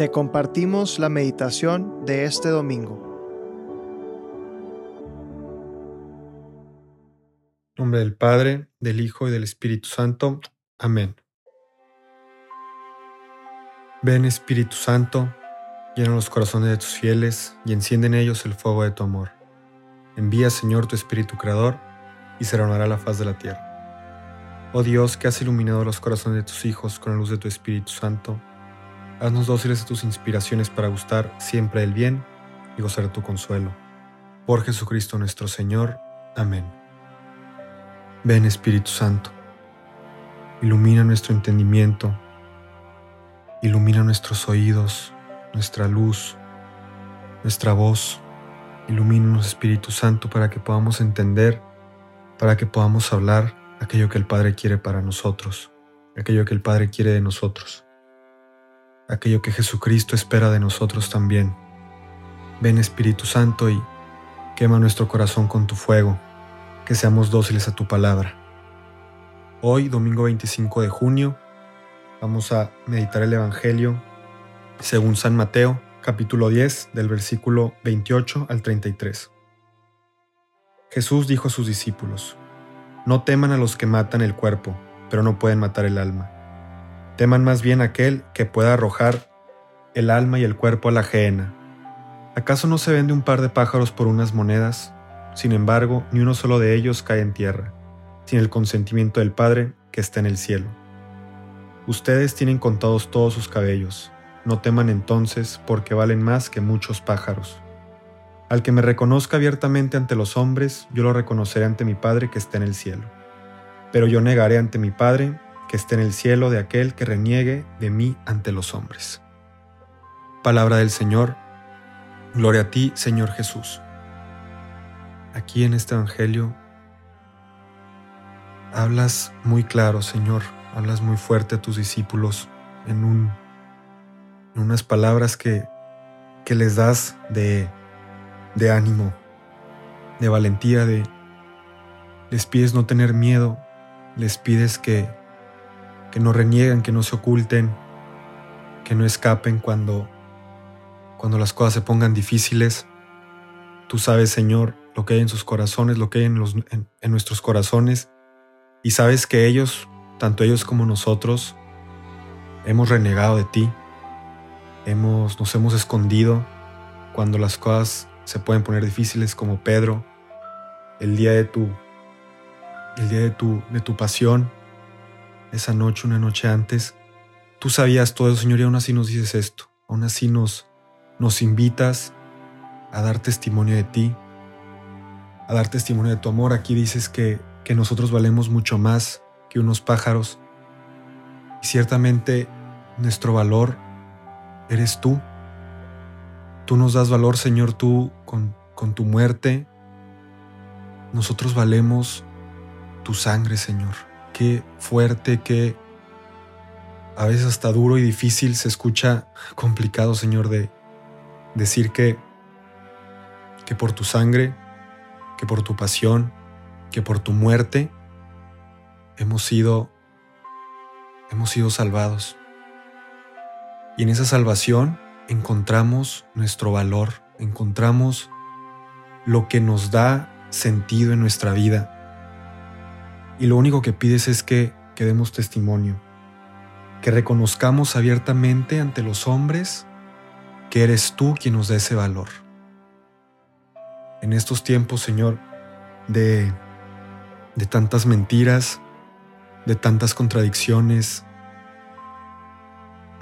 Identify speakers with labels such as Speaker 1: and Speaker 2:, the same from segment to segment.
Speaker 1: te compartimos la meditación de este domingo.
Speaker 2: En nombre del Padre, del Hijo y del Espíritu Santo. Amén. Ven Espíritu Santo, llena los corazones de tus fieles y enciende en ellos el fuego de tu amor. Envía Señor tu Espíritu Creador y se reunirá la faz de la tierra. Oh Dios que has iluminado los corazones de tus hijos con la luz de tu Espíritu Santo, Haznos dóciles a tus inspiraciones para gustar siempre el bien y gozar de tu consuelo. Por Jesucristo nuestro Señor. Amén. Ven Espíritu Santo, ilumina nuestro entendimiento, ilumina nuestros oídos, nuestra luz, nuestra voz. Ilumínanos Espíritu Santo para que podamos entender, para que podamos hablar aquello que el Padre quiere para nosotros, aquello que el Padre quiere de nosotros aquello que Jesucristo espera de nosotros también. Ven Espíritu Santo y quema nuestro corazón con tu fuego, que seamos dóciles a tu palabra. Hoy, domingo 25 de junio, vamos a meditar el Evangelio según San Mateo, capítulo 10, del versículo 28 al 33. Jesús dijo a sus discípulos, No teman a los que matan el cuerpo, pero no pueden matar el alma Teman más bien aquel que pueda arrojar el alma y el cuerpo a la ajena. ¿Acaso no se vende un par de pájaros por unas monedas? Sin embargo, ni uno solo de ellos cae en tierra, sin el consentimiento del Padre que está en el cielo. Ustedes tienen contados todos sus cabellos. No teman entonces, porque valen más que muchos pájaros. Al que me reconozca abiertamente ante los hombres, yo lo reconoceré ante mi Padre que está en el cielo. Pero yo negaré ante mi Padre que esté en el cielo de aquel que reniegue de mí ante los hombres. Palabra del Señor, gloria a ti, Señor Jesús. Aquí en este Evangelio hablas muy claro, Señor, hablas muy fuerte a tus discípulos en, un, en unas palabras que, que les das de, de ánimo, de valentía, de les pides no tener miedo, les pides que que no reniegan, que no se oculten, que no escapen cuando, cuando las cosas se pongan difíciles. Tú sabes, Señor, lo que hay en sus corazones, lo que hay en, los, en, nuestros corazones, y sabes que ellos, tanto ellos como nosotros, hemos renegado de ti, hemos, nos hemos escondido cuando las cosas se pueden poner difíciles, como Pedro, el día de tu, el día de tu, de tu pasión, esa noche, una noche antes, tú sabías todo Señor, y aún así nos dices esto, aún así nos, nos invitas a dar testimonio de ti, a dar testimonio de tu amor. Aquí dices que, que nosotros valemos mucho más que unos pájaros. Y ciertamente nuestro valor eres tú. Tú nos das valor, Señor, tú con, con tu muerte. Nosotros valemos tu sangre, Señor qué fuerte, qué a veces hasta duro y difícil se escucha complicado, Señor, de decir que, que por tu sangre, que por tu pasión, que por tu muerte, hemos sido, hemos sido salvados. Y en esa salvación encontramos nuestro valor, encontramos lo que nos da sentido en nuestra vida y lo único que pides es que, que demos testimonio, que reconozcamos abiertamente ante los hombres que eres tú quien nos da ese valor. En estos tiempos, Señor, de, de tantas mentiras, de tantas contradicciones,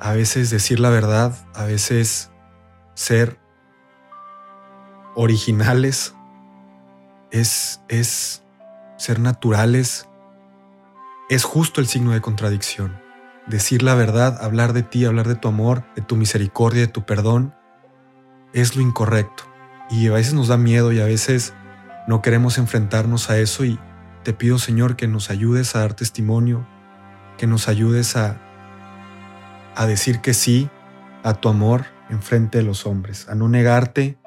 Speaker 2: a veces decir la verdad, a veces ser originales, es, es ser naturales, es justo el signo de contradicción. Decir la verdad, hablar de ti, hablar de tu amor, de tu misericordia, de tu perdón, es lo incorrecto. Y a veces nos da miedo y a veces no queremos enfrentarnos a eso y te pido Señor que nos ayudes a dar testimonio, que nos ayudes a, a decir que sí a tu amor en frente de los hombres, a no negarte,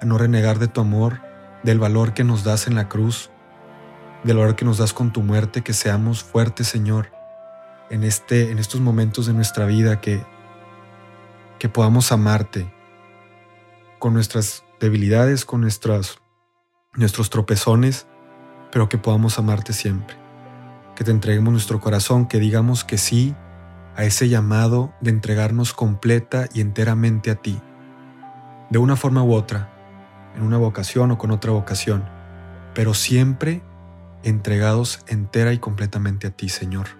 Speaker 2: a no renegar de tu amor, del valor que nos das en la cruz, del valor que nos das con tu muerte, que seamos fuertes, Señor, en, este, en estos momentos de nuestra vida, que, que podamos amarte con nuestras debilidades, con nuestras, nuestros tropezones, pero que podamos amarte siempre. Que te entreguemos nuestro corazón, que digamos que sí a ese llamado de entregarnos completa y enteramente a ti, de una forma u otra, en una vocación o con otra vocación, pero siempre entregados entera y completamente a ti, Señor.